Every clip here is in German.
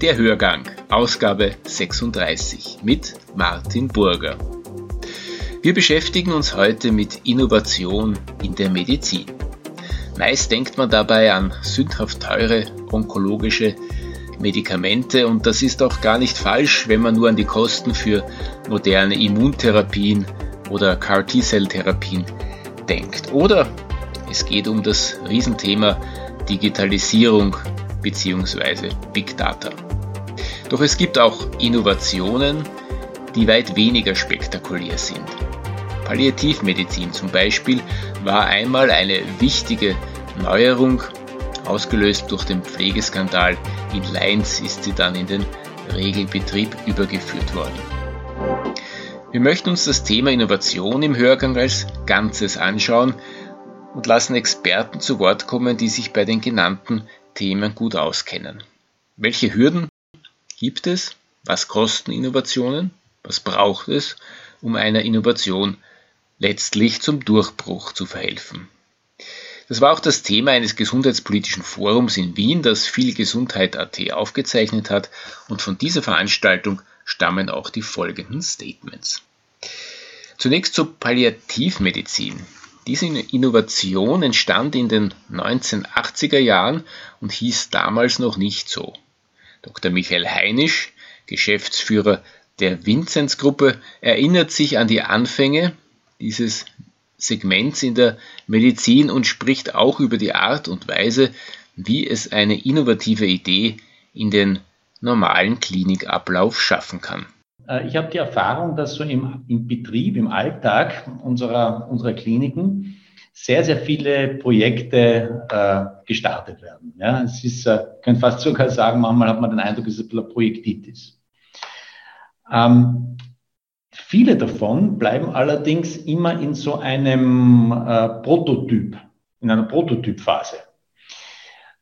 Der Hörgang, Ausgabe 36 mit Martin Burger. Wir beschäftigen uns heute mit Innovation in der Medizin. Meist denkt man dabei an sündhaft teure onkologische Medikamente und das ist auch gar nicht falsch, wenn man nur an die Kosten für moderne Immuntherapien oder CAR-T-Cell-Therapien denkt. Oder es geht um das Riesenthema Digitalisierung bzw. Big Data. Doch es gibt auch Innovationen, die weit weniger spektakulär sind. Palliativmedizin zum Beispiel war einmal eine wichtige Neuerung. Ausgelöst durch den Pflegeskandal in Leins ist sie dann in den Regelbetrieb übergeführt worden. Wir möchten uns das Thema Innovation im Hörgang als Ganzes anschauen und lassen Experten zu Wort kommen, die sich bei den genannten Themen gut auskennen. Welche Hürden gibt es? Was kosten Innovationen? Was braucht es, um einer Innovation letztlich zum Durchbruch zu verhelfen? Das war auch das Thema eines gesundheitspolitischen Forums in Wien, das viel Gesundheit.at aufgezeichnet hat und von dieser Veranstaltung stammen auch die folgenden Statements. Zunächst zur Palliativmedizin. Diese Innovation entstand in den 1980er Jahren und hieß damals noch nicht so. Dr. Michael Heinisch, Geschäftsführer der Vinzenz-Gruppe, erinnert sich an die Anfänge dieses Segments in der Medizin und spricht auch über die Art und Weise, wie es eine innovative Idee in den normalen Klinikablauf schaffen kann. Äh, ich habe die Erfahrung, dass so im, im Betrieb, im Alltag unserer, unserer Kliniken sehr, sehr viele Projekte äh, gestartet werden. Ja, es ist, äh, könnte fast sogar sagen, manchmal hat man den Eindruck, es ist ein bisschen Projektitis. Ähm, viele davon bleiben allerdings immer in so einem äh, Prototyp, in einer Prototypphase.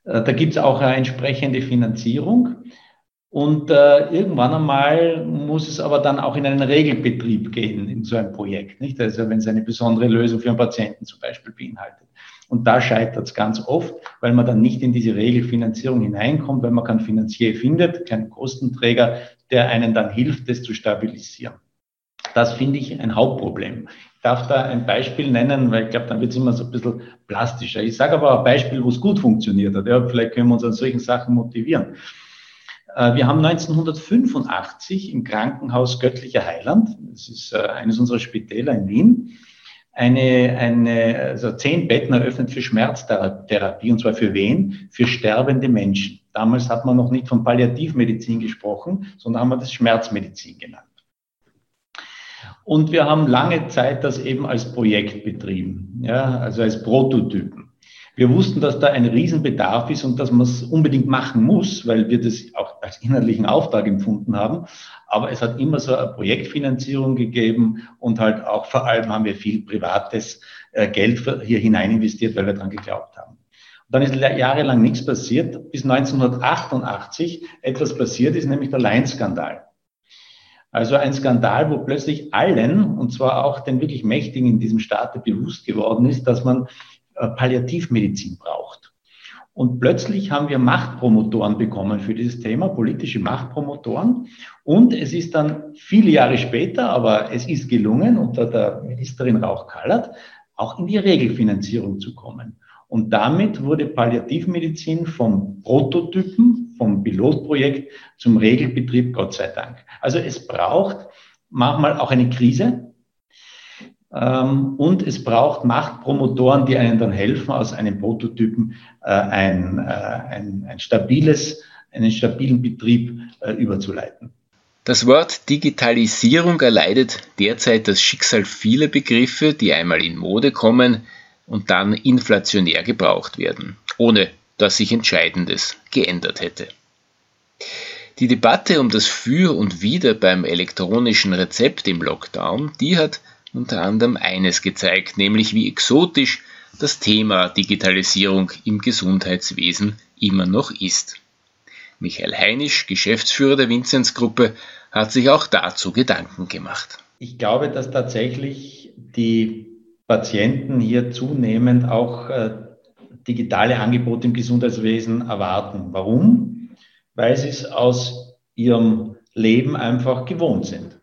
Äh, da gibt es auch eine entsprechende Finanzierung. Und äh, irgendwann einmal muss es aber dann auch in einen Regelbetrieb gehen in so einem Projekt. Nicht? Also wenn es eine besondere Lösung für einen Patienten zum Beispiel beinhaltet. Und da scheitert es ganz oft, weil man dann nicht in diese Regelfinanzierung hineinkommt, weil man keinen Finanzier findet, keinen Kostenträger, der einen dann hilft, das zu stabilisieren. Das finde ich ein Hauptproblem. Ich darf da ein Beispiel nennen, weil ich glaube, dann wird es immer so ein bisschen plastischer. Ich sage aber ein Beispiel, wo es gut funktioniert hat. Ja, vielleicht können wir uns an solchen Sachen motivieren. Äh, wir haben 1985 im Krankenhaus Göttlicher Heiland, das ist äh, eines unserer Spitäler in Wien, eine, eine, also zehn Betten eröffnet für Schmerztherapie, und zwar für wen? Für sterbende Menschen. Damals hat man noch nicht von Palliativmedizin gesprochen, sondern haben wir das Schmerzmedizin genannt. Und wir haben lange Zeit das eben als Projekt betrieben, ja, also als Prototypen. Wir wussten, dass da ein Riesenbedarf ist und dass man es unbedingt machen muss, weil wir das auch als inhaltlichen Auftrag empfunden haben. Aber es hat immer so eine Projektfinanzierung gegeben und halt auch vor allem haben wir viel privates äh, Geld hier hinein investiert, weil wir daran geglaubt haben. Und dann ist jahrelang nichts passiert, bis 1988 etwas passiert ist, nämlich der Lein-Skandal. Also ein Skandal, wo plötzlich allen, und zwar auch den wirklich Mächtigen in diesem Staate bewusst geworden ist, dass man Palliativmedizin braucht. Und plötzlich haben wir Machtpromotoren bekommen für dieses Thema, politische Machtpromotoren. Und es ist dann viele Jahre später, aber es ist gelungen, unter der Ministerin Rauch-Kallert, auch in die Regelfinanzierung zu kommen. Und damit wurde Palliativmedizin vom Prototypen, vom Pilotprojekt zum Regelbetrieb, Gott sei Dank. Also es braucht manchmal auch eine Krise, und es braucht Machtpromotoren, die einen dann helfen, aus einem Prototypen äh, ein, äh, ein, ein stabiles, einen stabilen Betrieb äh, überzuleiten. Das Wort Digitalisierung erleidet derzeit das Schicksal vieler Begriffe, die einmal in Mode kommen und dann inflationär gebraucht werden, ohne dass sich Entscheidendes geändert hätte. Die Debatte um das Für und Wider beim elektronischen Rezept im Lockdown, die hat unter anderem eines gezeigt, nämlich wie exotisch das Thema Digitalisierung im Gesundheitswesen immer noch ist. Michael Heinisch, Geschäftsführer der Vinzenz-Gruppe, hat sich auch dazu Gedanken gemacht. Ich glaube, dass tatsächlich die Patienten hier zunehmend auch äh, digitale Angebote im Gesundheitswesen erwarten. Warum? weil sie es aus ihrem Leben einfach gewohnt sind.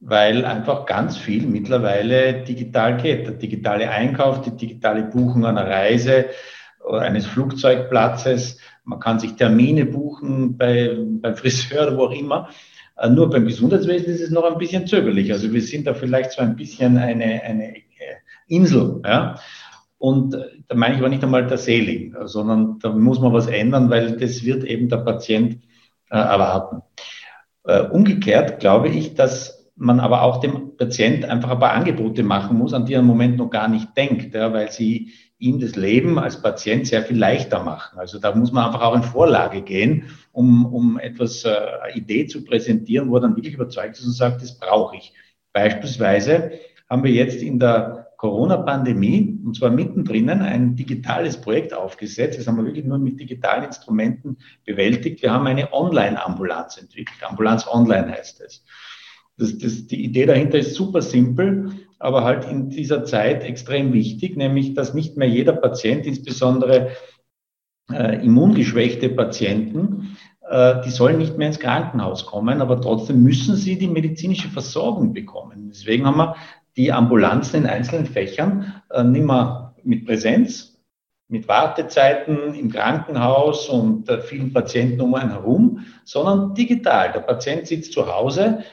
Weil einfach ganz viel mittlerweile digital geht. Der digitale Einkauf, die digitale Buchung einer Reise oder eines Flugzeugplatzes. Man kann sich Termine buchen bei, beim Friseur oder wo auch immer. Äh, nur beim Gesundheitswesen ist es noch ein bisschen zögerlich. Also wir sind da vielleicht so ein bisschen eine, eine äh, Insel. Ja? Und äh, da meine ich aber nicht einmal der Selig, sondern da muss man was ändern, weil das wird eben der Patient erwarten. Umgekehrt glaube ich, dass man aber auch dem Patient einfach ein paar Angebote machen muss, an die er im Moment noch gar nicht denkt, ja, weil sie ihm das Leben als Patient sehr viel leichter machen. Also da muss man einfach auch in Vorlage gehen, um, um etwas, äh, eine Idee zu präsentieren, wo er dann wirklich überzeugt ist und sagt, das brauche ich. Beispielsweise haben wir jetzt in der Corona-Pandemie, und zwar mittendrin, ein digitales Projekt aufgesetzt. Das haben wir wirklich nur mit digitalen Instrumenten bewältigt. Wir haben eine Online-Ambulanz entwickelt. Ambulanz Online heißt es. Das, das, die Idee dahinter ist super simpel, aber halt in dieser Zeit extrem wichtig, nämlich dass nicht mehr jeder Patient, insbesondere äh, immungeschwächte Patienten, äh, die sollen nicht mehr ins Krankenhaus kommen, aber trotzdem müssen sie die medizinische Versorgung bekommen. Deswegen haben wir die Ambulanzen in einzelnen Fächern äh, nicht mehr mit Präsenz, mit Wartezeiten im Krankenhaus und äh, vielen Patienten um einen herum, sondern digital. Der Patient sitzt zu Hause,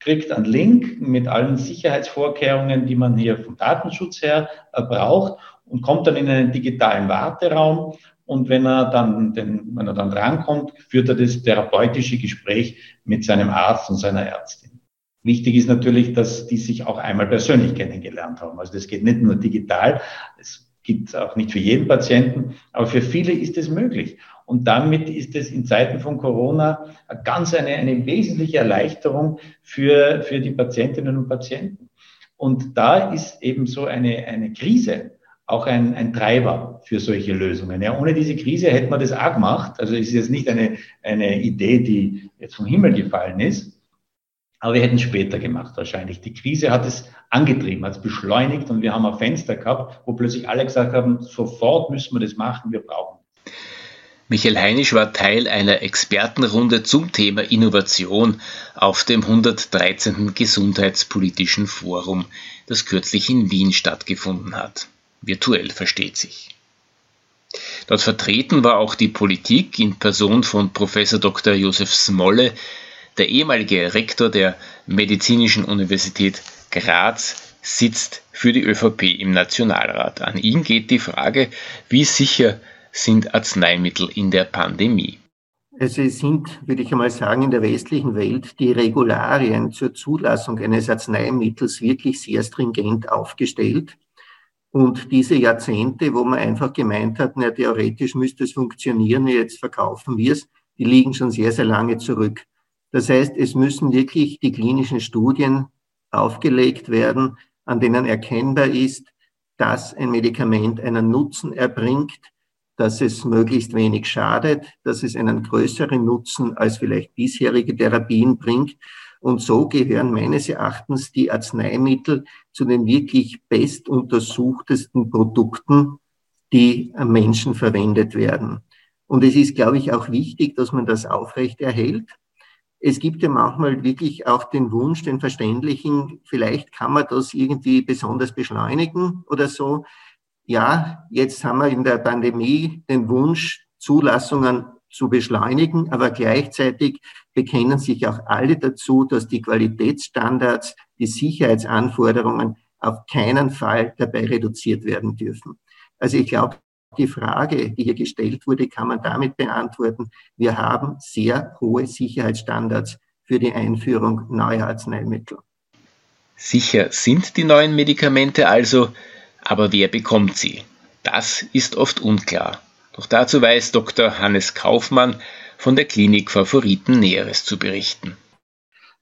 kriegt einen Link mit allen Sicherheitsvorkehrungen, die man hier vom Datenschutz her äh, braucht und kommt dann in einen digitalen Warteraum. Und wenn er dann, den, wenn er dann drankommt, führt er das therapeutische Gespräch mit seinem Arzt und seiner Ärztin. Wichtig ist natürlich, dass die sich auch einmal persönlich kennengelernt haben. Also das geht nicht nur digital, es gibt auch nicht für jeden Patienten, aber für viele ist es möglich. Und damit ist es in Zeiten von Corona ganz eine, eine wesentliche Erleichterung für, für die Patientinnen und Patienten. Und da ist eben so eine, eine Krise auch ein, ein Treiber für solche Lösungen. Ja, ohne diese Krise hätte man das auch gemacht. Also es ist jetzt nicht eine, eine Idee, die jetzt vom Himmel gefallen ist, aber wir hätten später gemacht wahrscheinlich. Die Krise hat es angetrieben, hat es beschleunigt und wir haben ein Fenster gehabt, wo plötzlich alle gesagt haben, sofort müssen wir das machen, wir brauchen. Michael Heinisch war Teil einer Expertenrunde zum Thema Innovation auf dem 113. Gesundheitspolitischen Forum, das kürzlich in Wien stattgefunden hat. Virtuell versteht sich. Dort vertreten war auch die Politik in Person von Professor Dr. Josef Smolle, der ehemalige Rektor der Medizinischen Universität Graz sitzt für die ÖVP im Nationalrat. An ihn geht die Frage, wie sicher sind Arzneimittel in der Pandemie? Also es sind, würde ich einmal sagen, in der westlichen Welt die Regularien zur Zulassung eines Arzneimittels wirklich sehr stringent aufgestellt. Und diese Jahrzehnte, wo man einfach gemeint hat, na, theoretisch müsste es funktionieren, jetzt verkaufen wir es, die liegen schon sehr, sehr lange zurück. Das heißt, es müssen wirklich die klinischen Studien aufgelegt werden, an denen erkennbar ist, dass ein Medikament einen Nutzen erbringt, dass es möglichst wenig schadet, dass es einen größeren Nutzen als vielleicht bisherige Therapien bringt. Und so gehören meines Erachtens die Arzneimittel zu den wirklich bestuntersuchtesten Produkten, die am Menschen verwendet werden. Und es ist, glaube ich, auch wichtig, dass man das aufrechterhält es gibt ja manchmal wirklich auch den Wunsch, den verständlichen, vielleicht kann man das irgendwie besonders beschleunigen oder so. Ja, jetzt haben wir in der Pandemie den Wunsch, Zulassungen zu beschleunigen, aber gleichzeitig bekennen sich auch alle dazu, dass die Qualitätsstandards, die Sicherheitsanforderungen auf keinen Fall dabei reduziert werden dürfen. Also ich glaube, die Frage, die hier gestellt wurde, kann man damit beantworten, wir haben sehr hohe Sicherheitsstandards für die Einführung neuer Arzneimittel. Sicher sind die neuen Medikamente also, aber wer bekommt sie? Das ist oft unklar. Doch dazu weiß Dr. Hannes Kaufmann von der Klinik Favoriten Näheres zu berichten.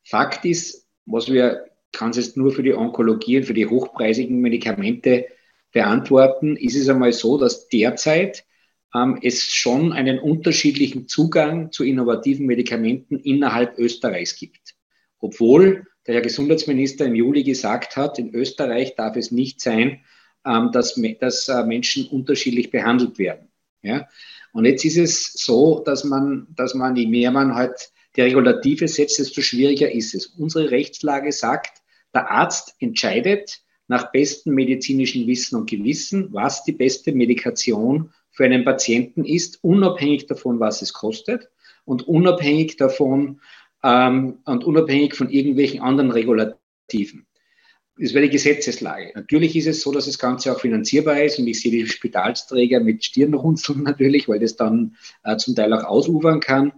Fakt ist, was wir kann es jetzt nur für die Onkologie und für die hochpreisigen Medikamente beantworten, ist es einmal so, dass derzeit ähm, es schon einen unterschiedlichen Zugang zu innovativen Medikamenten innerhalb Österreichs gibt. Obwohl der Herr Gesundheitsminister im Juli gesagt hat, in Österreich darf es nicht sein, dass, dass äh, Menschen unterschiedlich behandelt werden. Ja? Und jetzt ist es so, dass man, dass man, je mehr man halt die Regulative setzt, desto schwieriger ist es. Unsere Rechtslage sagt, der Arzt entscheidet nach bestem medizinischen Wissen und Gewissen, was die beste Medikation für einen Patienten ist, unabhängig davon, was es kostet und unabhängig davon ähm, und unabhängig von irgendwelchen anderen Regulativen. Das wäre die Gesetzeslage. Natürlich ist es so, dass das Ganze auch finanzierbar ist und ich sehe die Spitalsträger mit Stirnrunzeln natürlich, weil das dann äh, zum Teil auch ausufern kann.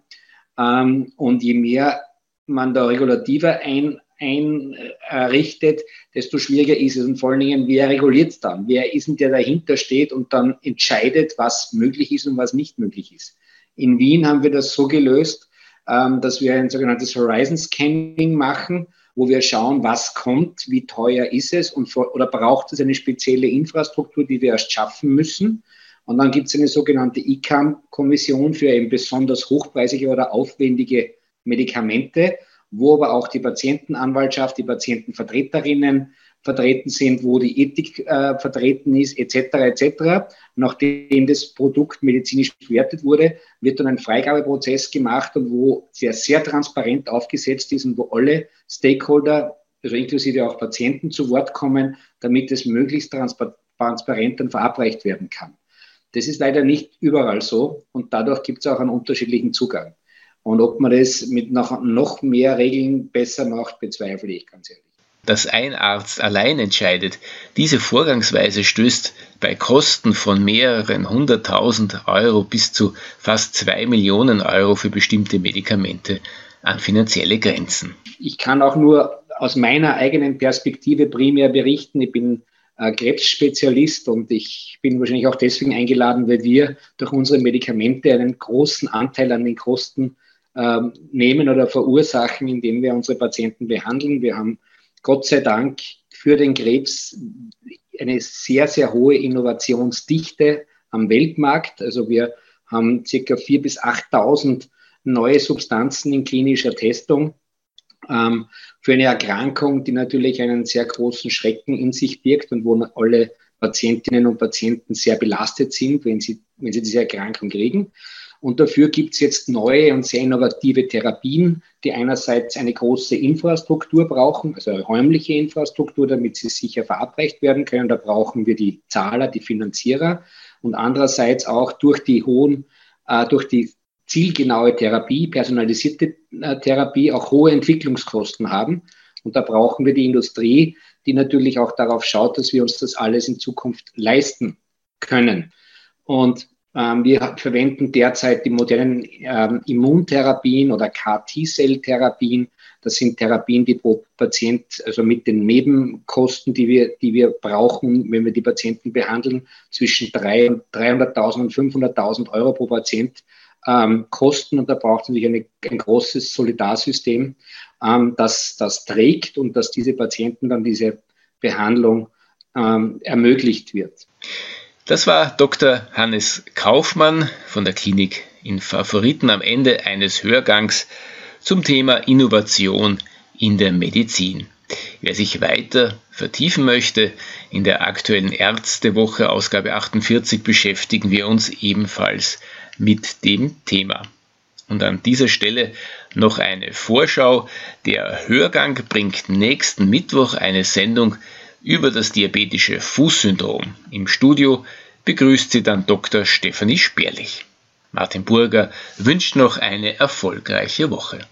Ähm, und je mehr man da regulativer ein, einrichtet, desto schwieriger ist es. Und vor allen Dingen, wer reguliert es dann? Wer ist denn, der dahinter steht und dann entscheidet, was möglich ist und was nicht möglich ist? In Wien haben wir das so gelöst, ähm, dass wir ein sogenanntes Horizon Scanning machen, wo wir schauen, was kommt, wie teuer ist es und oder braucht es eine spezielle Infrastruktur, die wir erst schaffen müssen. Und dann gibt es eine sogenannte ICAM-Kommission für eben besonders hochpreisige oder aufwendige Medikamente, wo aber auch die Patientenanwaltschaft, die Patientenvertreterinnen vertreten sind, wo die Ethik äh, vertreten ist, etc. etc. Nachdem das Produkt medizinisch bewertet wurde, wird dann ein Freigabeprozess gemacht und wo sehr, sehr transparent aufgesetzt ist und wo alle Stakeholder, also inklusive auch Patienten, zu Wort kommen, damit es möglichst transparent dann verabreicht werden kann. Das ist leider nicht überall so und dadurch gibt es auch einen unterschiedlichen Zugang. Und ob man das mit noch, noch mehr Regeln besser macht, bezweifle ich ganz ehrlich. Dass ein Arzt allein entscheidet, diese Vorgangsweise stößt bei Kosten von mehreren hunderttausend Euro bis zu fast zwei Millionen Euro für bestimmte Medikamente an finanzielle Grenzen. Ich kann auch nur aus meiner eigenen Perspektive primär berichten. Ich bin äh, Krebsspezialist und ich bin wahrscheinlich auch deswegen eingeladen, weil wir durch unsere Medikamente einen großen Anteil an den Kosten äh, nehmen oder verursachen, indem wir unsere Patienten behandeln. Wir haben Gott sei Dank für den Krebs eine sehr, sehr hohe Innovationsdichte am Weltmarkt. Also wir haben circa 4.000 bis 8.000 neue Substanzen in klinischer Testung ähm, für eine Erkrankung, die natürlich einen sehr großen Schrecken in sich birgt und wo alle Patientinnen und Patienten sehr belastet sind, wenn sie, wenn sie diese Erkrankung kriegen. Und dafür gibt es jetzt neue und sehr innovative Therapien, die einerseits eine große Infrastruktur brauchen, also eine räumliche Infrastruktur, damit sie sicher verabreicht werden können. Da brauchen wir die Zahler, die Finanzierer. Und andererseits auch durch die hohen, äh, durch die zielgenaue Therapie, personalisierte äh, Therapie auch hohe Entwicklungskosten haben. Und da brauchen wir die Industrie, die natürlich auch darauf schaut, dass wir uns das alles in Zukunft leisten können. Und wir verwenden derzeit die modernen ähm, Immuntherapien oder CAR-T-Cell-Therapien. Das sind Therapien, die pro Patient, also mit den Nebenkosten, die wir, die wir brauchen, wenn wir die Patienten behandeln, zwischen 300.000 und 500.000 Euro pro Patient ähm, kosten und da braucht es natürlich eine, ein großes Solidarsystem, ähm, das das trägt und dass diese Patienten dann diese Behandlung ähm, ermöglicht wird. Das war Dr. Hannes Kaufmann von der Klinik in Favoriten am Ende eines Hörgangs zum Thema Innovation in der Medizin. Wer sich weiter vertiefen möchte, in der aktuellen Ärztewoche Ausgabe 48 beschäftigen wir uns ebenfalls mit dem Thema. Und an dieser Stelle noch eine Vorschau. Der Hörgang bringt nächsten Mittwoch eine Sendung über das diabetische Fußsyndrom. Im Studio begrüßt sie dann Dr. Stefanie Sperlich. Martin Burger wünscht noch eine erfolgreiche Woche.